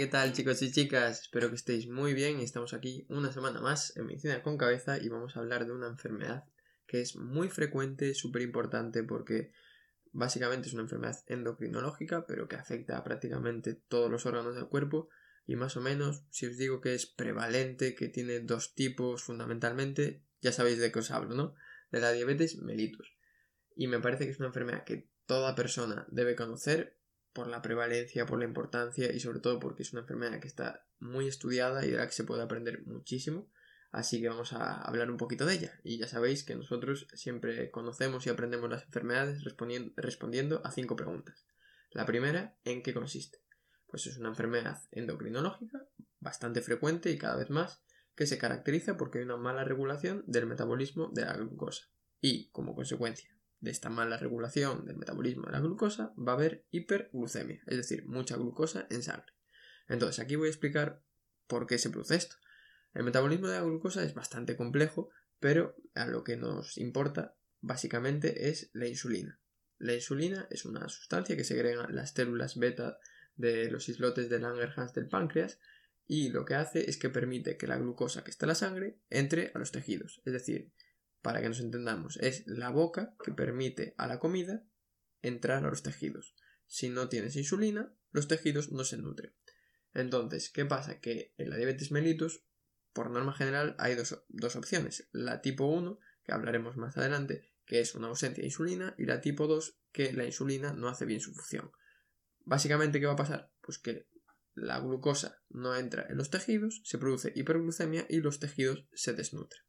¿qué tal chicos y chicas? Espero que estéis muy bien estamos aquí una semana más en Medicina con Cabeza y vamos a hablar de una enfermedad que es muy frecuente, súper importante porque básicamente es una enfermedad endocrinológica pero que afecta a prácticamente todos los órganos del cuerpo y más o menos si os digo que es prevalente, que tiene dos tipos fundamentalmente, ya sabéis de qué os hablo, ¿no? De la diabetes mellitus. Y me parece que es una enfermedad que toda persona debe conocer por la prevalencia, por la importancia y sobre todo porque es una enfermedad que está muy estudiada y de la que se puede aprender muchísimo. Así que vamos a hablar un poquito de ella. Y ya sabéis que nosotros siempre conocemos y aprendemos las enfermedades respondiendo a cinco preguntas. La primera, ¿en qué consiste? Pues es una enfermedad endocrinológica bastante frecuente y cada vez más que se caracteriza porque hay una mala regulación del metabolismo de la glucosa y, como consecuencia, de esta mala regulación del metabolismo de la glucosa va a haber hiperglucemia, es decir, mucha glucosa en sangre. Entonces, aquí voy a explicar por qué se produce esto. El metabolismo de la glucosa es bastante complejo, pero a lo que nos importa básicamente es la insulina. La insulina es una sustancia que segrega las células beta de los islotes de Langerhans del páncreas y lo que hace es que permite que la glucosa que está en la sangre entre a los tejidos, es decir, para que nos entendamos, es la boca que permite a la comida entrar a los tejidos. Si no tienes insulina, los tejidos no se nutren. Entonces, ¿qué pasa? Que en la diabetes mellitus, por norma general, hay dos, dos opciones. La tipo 1, que hablaremos más adelante, que es una ausencia de insulina, y la tipo 2, que la insulina no hace bien su función. Básicamente, ¿qué va a pasar? Pues que la glucosa no entra en los tejidos, se produce hiperglucemia y los tejidos se desnutren.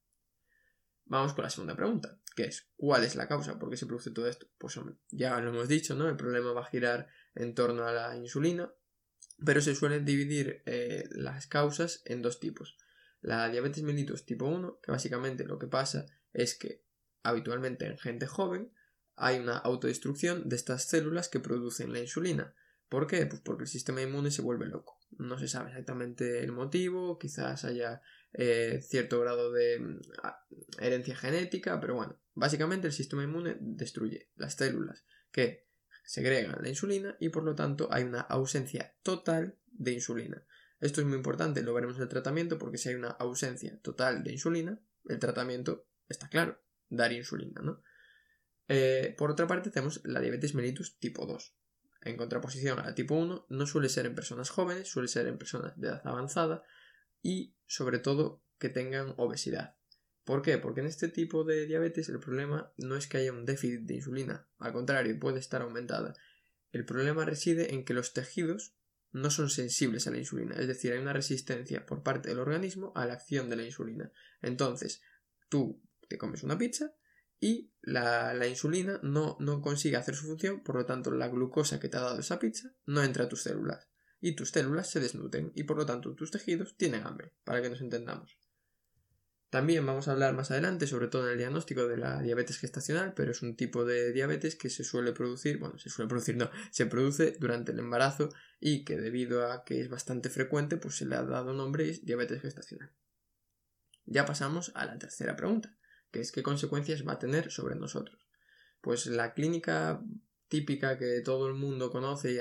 Vamos con la segunda pregunta, que es ¿cuál es la causa? ¿Por qué se produce todo esto? Pues ya lo hemos dicho, ¿no? El problema va a girar en torno a la insulina, pero se suelen dividir eh, las causas en dos tipos. La diabetes mellitus tipo 1, que básicamente lo que pasa es que habitualmente en gente joven hay una autodestrucción de estas células que producen la insulina. ¿Por qué? Pues porque el sistema inmune se vuelve loco. No se sabe exactamente el motivo, quizás haya eh, cierto grado de mm, herencia genética, pero bueno, básicamente el sistema inmune destruye las células que segregan la insulina y por lo tanto hay una ausencia total de insulina. Esto es muy importante, lo veremos en el tratamiento porque si hay una ausencia total de insulina, el tratamiento está claro, dar insulina, ¿no? Eh, por otra parte tenemos la diabetes mellitus tipo 2. En contraposición a tipo 1, no suele ser en personas jóvenes, suele ser en personas de edad avanzada y sobre todo que tengan obesidad. ¿Por qué? Porque en este tipo de diabetes el problema no es que haya un déficit de insulina, al contrario, puede estar aumentada. El problema reside en que los tejidos no son sensibles a la insulina, es decir, hay una resistencia por parte del organismo a la acción de la insulina. Entonces, tú te comes una pizza y la, la, insulina no, no consigue hacer su función, por lo tanto la glucosa que te ha dado esa pizza no entra a tus células y tus células se desnutren y por lo tanto tus tejidos tienen hambre, para que nos entendamos. También vamos a hablar más adelante sobre todo en el diagnóstico de la diabetes gestacional, pero es un tipo de diabetes que se suele producir, bueno, se suele producir, no, se produce durante el embarazo y que debido a que es bastante frecuente, pues se le ha dado nombre diabetes gestacional. Ya pasamos a la tercera pregunta, que es qué consecuencias va a tener sobre nosotros. Pues la clínica típica que todo el mundo conoce y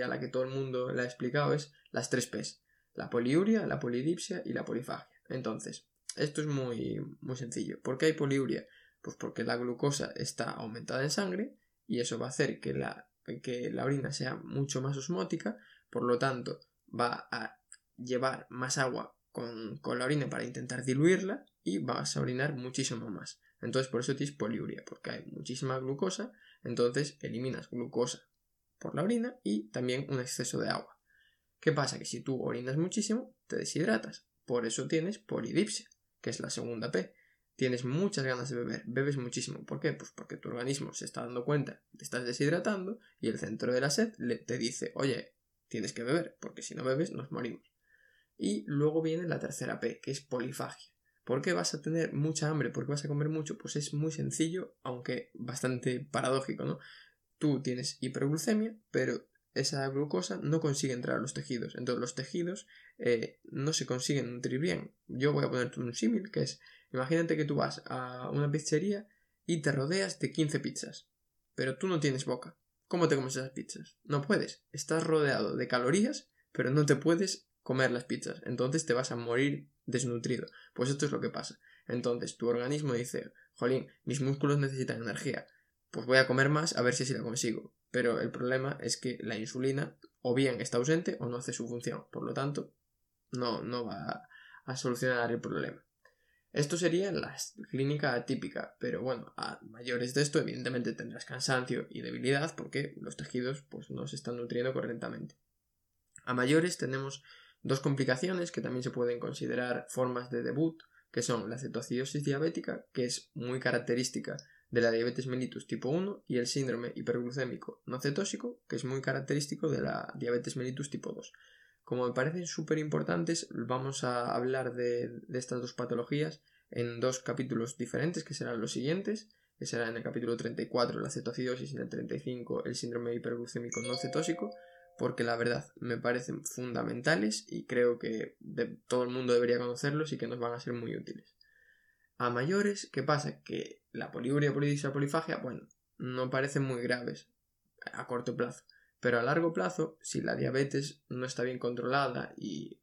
a, la que todo el mundo le ha explicado es las tres P's. La poliuria, la polidipsia y la polifagia. Entonces, esto es muy, muy sencillo. ¿Por qué hay poliuria? Pues porque la glucosa está aumentada en sangre y eso va a hacer que la, que la orina sea mucho más osmótica, por lo tanto va a llevar más agua con, con la orina para intentar diluirla y vas a orinar muchísimo más. Entonces por eso tienes poliuria, porque hay muchísima glucosa entonces eliminas glucosa por la orina y también un exceso de agua. ¿Qué pasa? Que si tú orinas muchísimo, te deshidratas. Por eso tienes polidipsia, que es la segunda P. Tienes muchas ganas de beber, bebes muchísimo. ¿Por qué? Pues porque tu organismo se está dando cuenta, te estás deshidratando y el centro de la sed te dice, oye, tienes que beber, porque si no bebes nos morimos. Y luego viene la tercera P, que es polifagia. ¿Por qué vas a tener mucha hambre? ¿Por qué vas a comer mucho? Pues es muy sencillo, aunque bastante paradójico, ¿no? Tú tienes hiperglucemia, pero esa glucosa no consigue entrar a los tejidos. Entonces los tejidos eh, no se consiguen nutrir bien. Yo voy a ponerte un símil, que es, imagínate que tú vas a una pizzería y te rodeas de 15 pizzas, pero tú no tienes boca. ¿Cómo te comes esas pizzas? No puedes. Estás rodeado de calorías, pero no te puedes comer las pizzas, entonces te vas a morir desnutrido. Pues esto es lo que pasa. Entonces tu organismo dice, jolín, mis músculos necesitan energía, pues voy a comer más a ver si así la consigo. Pero el problema es que la insulina o bien está ausente o no hace su función, por lo tanto, no, no va a solucionar el problema. Esto sería la clínica típica, pero bueno, a mayores de esto evidentemente tendrás cansancio y debilidad porque los tejidos pues, no se están nutriendo correctamente. A mayores tenemos dos complicaciones que también se pueden considerar formas de debut, que son la cetoacidosis diabética, que es muy característica de la diabetes mellitus tipo 1, y el síndrome hiperglucémico no cetósico, que es muy característico de la diabetes mellitus tipo 2. Como me parecen súper importantes, vamos a hablar de, estas dos patologías en dos capítulos diferentes, que serán los siguientes, que será en el capítulo 34 la cetoacidosis y en el 35 el síndrome hiperglucémico no cetósico, porque la verdad me parecen fundamentales y creo que todo el mundo debería conocerlos y que nos van a ser muy útiles. A mayores, ¿qué pasa? Que la poliuria, polidipsia, polifagia, bueno, no parecen muy graves a corto plazo. Pero a largo plazo, si la diabetes no está bien controlada y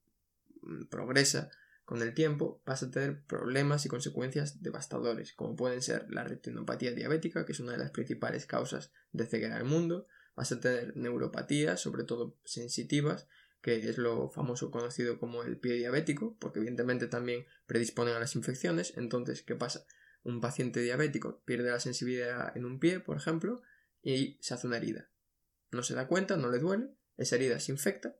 mm, progresa con el tiempo, vas a tener problemas y consecuencias devastadores, como pueden ser la retinopatía diabética, que es una de las principales causas de ceguera del mundo, vas a tener neuropatías, sobre todo sensitivas, que es lo famoso conocido como el pie diabético, porque evidentemente también predisponen a las infecciones. Entonces, ¿qué pasa? Un paciente diabético pierde la sensibilidad en un pie, por ejemplo, y se hace una herida no se da cuenta, no le duele, esa herida se infecta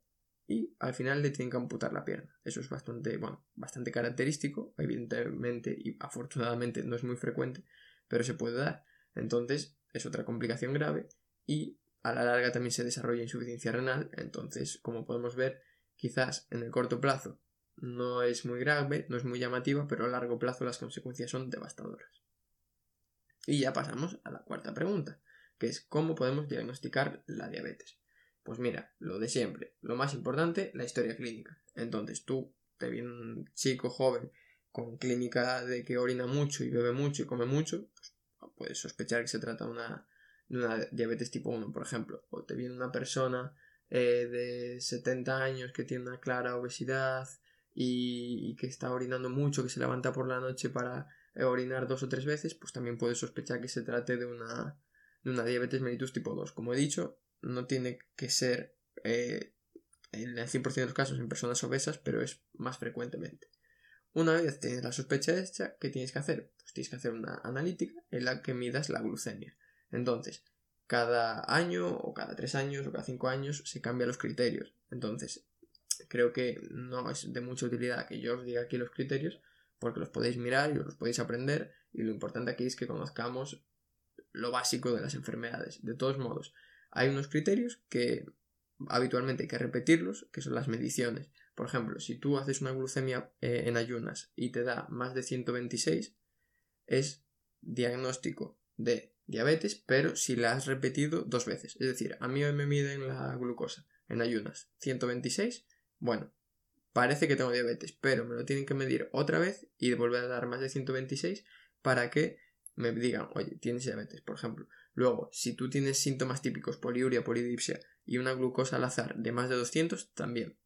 y al final le tienen que amputar la pierna. Eso es bastante, bueno, bastante característico, evidentemente y afortunadamente no es muy frecuente, pero se puede dar. Entonces es otra complicación grave y a la larga también se desarrolla insuficiencia renal, entonces como podemos ver, quizás en el corto plazo no es muy grave, no es muy llamativa, pero a largo plazo las consecuencias son devastadoras. Y ya pasamos a la cuarta pregunta que es cómo podemos diagnosticar la diabetes. Pues mira, lo de siempre, lo más importante, la historia clínica. Entonces tú te viene un chico joven con clínica de que orina mucho y bebe mucho y come mucho, pues puedes sospechar que se trata de una, diabetes tipo 1, por ejemplo. O te viene una persona eh, de 70 años que tiene una clara obesidad y, que está orinando mucho, que se levanta por la noche para eh, orinar dos o tres veces, pues también puedes sospechar que se trate de una una diabetes mellitus tipo 2. Como he dicho, no tiene que ser eh, en el 100% de los casos en personas obesas, pero es más frecuentemente. Una vez tienes la sospecha hecha, ¿qué tienes que hacer? Pues tienes que hacer una analítica en la que midas la glucemia. Entonces, cada año o cada tres años o cada cinco años se cambian los criterios. Entonces, creo que no es de mucha utilidad que yo os diga aquí los criterios porque los podéis mirar y los podéis aprender y lo importante aquí es que conozcamos lo básico de las enfermedades. De todos modos, hay unos criterios que habitualmente hay que repetirlos, que son las mediciones. Por ejemplo, si tú haces una glucemia eh, en ayunas y te da más de 126, es diagnóstico de diabetes, pero si la has repetido dos veces. Es decir, a mí me miden la glucosa en ayunas 126, bueno, parece que tengo diabetes, pero me lo tienen que medir otra vez y volver a dar más de 126 para que me digan, oye, tienes diabetes, por ejemplo. Luego, si tú tienes síntomas típicos, poliuria, polidipsia y una glucosa al azar de más de 200, también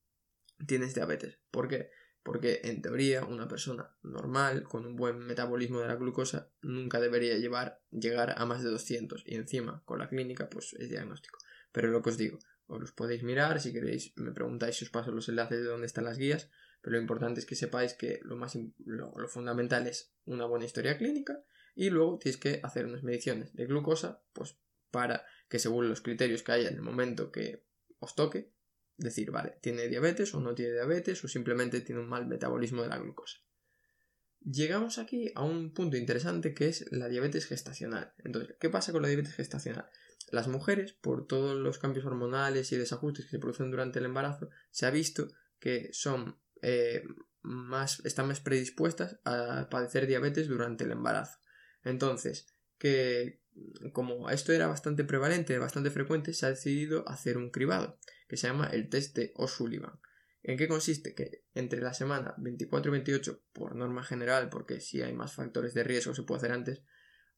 tienes diabetes. ¿Por qué? Porque en teoría una persona normal, con un buen metabolismo de la glucosa, nunca debería llegar a más de 200 y encima con la clínica pues es diagnóstico. Pero lo que os digo, os los podéis mirar, si queréis me preguntáis si os paso los enlaces de dónde están las guías, pero lo importante es que sepáis que lo más lo fundamental es una buena historia clínica y luego tienes que hacer unas mediciones de glucosa, pues para que según los criterios que haya en el momento que os toque, decir, vale, tiene diabetes o no tiene diabetes o simplemente tiene un mal metabolismo de la glucosa. Llegamos aquí a un punto interesante que es la diabetes gestacional. Entonces, ¿qué pasa con la diabetes gestacional? Las mujeres, por todos los cambios hormonales y desajustes que se producen durante el embarazo, se ha visto que son eh, más, están más predispuestas a padecer diabetes durante el embarazo. Entonces, que como esto era bastante prevalente, bastante frecuente, se ha decidido hacer un cribado, que se llama el test de O'Sullivan. ¿En qué consiste? Que entre la semana 24 y 28, por norma general, porque si hay más factores de riesgo se puede hacer antes,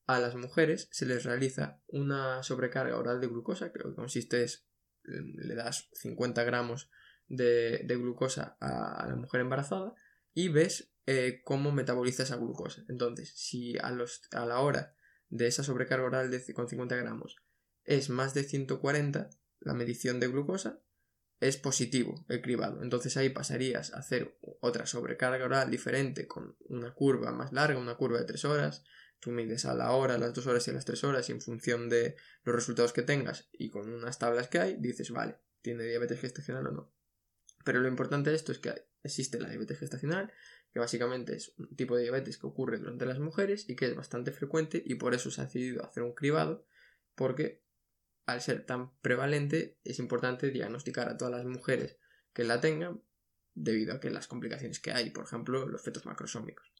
a las mujeres se les realiza una sobrecarga oral de glucosa, que lo que consiste es le das 50 gramos de, glucosa a, la mujer embarazada y ves eh, cómo metaboliza esa glucosa. Entonces, si a, los, a la hora de esa sobrecarga oral de, con 50 gramos es más de 140, la medición de glucosa es positivo el cribado. Entonces ahí pasarías a hacer otra sobrecarga oral diferente con una curva más larga, una curva de 3 horas. Tú mides a la hora, a las 2 horas y a las 3 horas y en función de los resultados que tengas y con unas tablas que hay, dices, vale, ¿tiene diabetes gestacional o no? Pero lo importante de esto es que existe la diabetes gestacional, que básicamente es un tipo de diabetes que ocurre durante las mujeres y que es bastante frecuente y por eso se ha decidido hacer un cribado, porque al ser tan prevalente, es importante diagnosticar a todas las mujeres que la tengan debido a que las complicaciones que hay, por ejemplo, los fetos macrosómicos.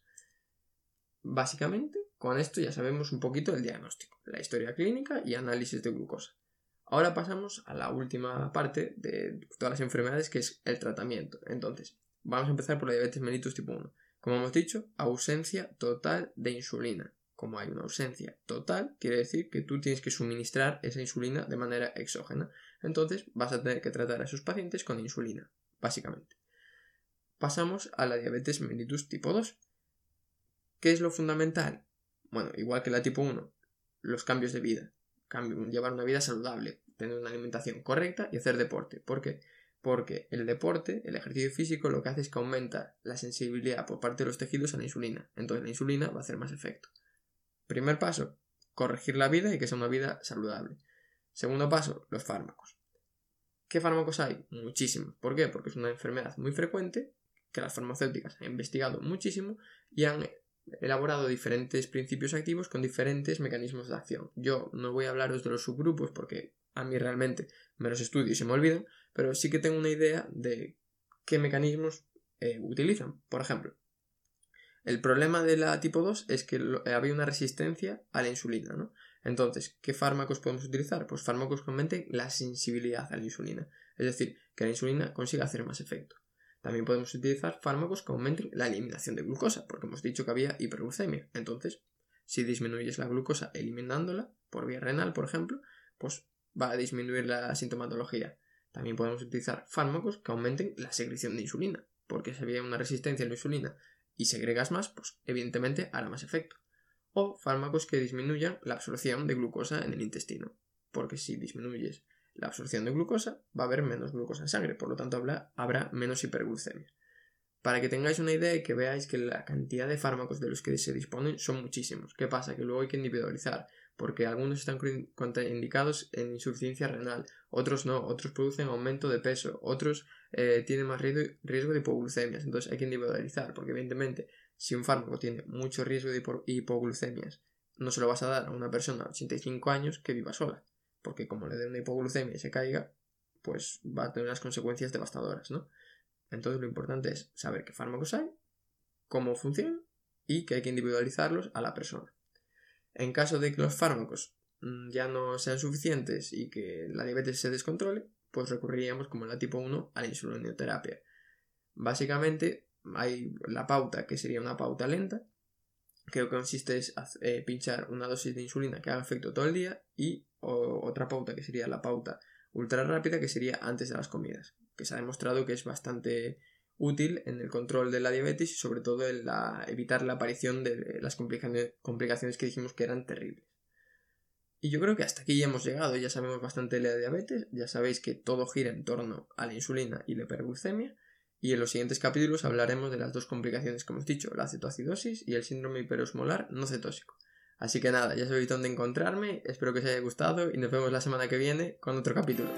Básicamente, con esto ya sabemos un poquito el diagnóstico, la historia clínica y análisis de glucosa. Ahora pasamos a la última parte de todas las enfermedades que es el tratamiento. Entonces, vamos a empezar por la diabetes mellitus tipo 1. Como hemos dicho, ausencia total de insulina como hay una ausencia total, quiere decir que tú tienes que suministrar esa insulina de manera exógena. Entonces vas a tener que tratar a esos pacientes con insulina, básicamente. Pasamos a la diabetes mellitus tipo 2. ¿Qué es lo fundamental? Bueno, igual que la tipo 1, los cambios de vida. llevar una vida saludable, tener una alimentación correcta y hacer deporte. ¿Por qué? Porque el deporte, el ejercicio físico, lo que hace es que aumenta la sensibilidad por parte de los tejidos a la insulina. Entonces la insulina va a hacer más efecto. Primer paso, corregir la vida y que sea una vida saludable. Segundo paso, los fármacos. ¿Qué fármacos hay? Muchísimos. ¿Por qué? Porque es una enfermedad muy frecuente que las farmacéuticas han investigado muchísimo y han elaborado diferentes principios activos con diferentes mecanismos de acción. Yo no voy a hablaros de los subgrupos porque a mí realmente me los estudio y se me olvidan, pero sí que tengo una idea de qué mecanismos eh, utilizan. Por ejemplo, el problema de la tipo 2 es que eh, había una resistencia a la insulina, ¿no? Entonces, ¿qué fármacos podemos utilizar? Pues fármacos que aumenten la sensibilidad a la insulina, es decir, que la insulina consiga hacer más efecto. También podemos utilizar fármacos que aumenten la eliminación de glucosa, porque hemos dicho que había hiperglucemia. Entonces, si disminuyes la glucosa eliminándola, por vía renal, por ejemplo, pues va a disminuir la sintomatología. También podemos utilizar fármacos que aumenten la secreción de insulina, porque si había una resistencia a la insulina y segregas más, pues evidentemente hará más efecto. O fármacos que disminuyan la absorción de glucosa en el intestino, porque si disminuyes la absorción de glucosa va a haber menos glucosa en sangre, por lo tanto habrá, menos hiperglucemia. Para que tengáis una idea y que veáis que la cantidad de fármacos de los que se disponen son muchísimos. ¿Qué pasa? Que luego hay que individualizar porque algunos están contraindicados en insuficiencia renal, otros no, otros producen aumento de peso, otros eh, tienen más riesgo, de hipoglucemias, entonces hay que individualizar, porque evidentemente si un fármaco tiene mucho riesgo de hipoglucemias, no se lo vas a dar a una persona de 85 años que viva sola, porque como le dé una hipoglucemia y se caiga, pues va a tener unas consecuencias devastadoras, ¿no? Entonces lo importante es saber qué fármacos hay, cómo funcionan y que hay que individualizarlos a la persona. En caso de que los fármacos mm, ya no sean suficientes y que la diabetes se descontrole, pues recurriríamos como en la tipo 1 a la insulinoterapia. Básicamente hay la pauta que sería una pauta lenta, que consiste en eh, pinchar una dosis de insulina que haga efecto todo el día y otra pauta que sería la pauta ultra rápida que sería antes de las comidas, que se ha demostrado que es bastante útil en el control de la diabetes y sobre todo en la, evitar la aparición de las complicaciones, que dijimos que eran terribles. Y yo creo que hasta aquí ya hemos llegado, ya sabemos bastante de la diabetes, ya sabéis que todo gira en torno a la insulina y la hiperglucemia, y en los siguientes capítulos hablaremos de las dos complicaciones que hemos dicho, la cetoacidosis y el síndrome hiperosmolar no cetósico. Así que nada, ya sabéis dónde encontrarme, espero que os haya gustado y nos vemos la semana que viene con otro capítulo.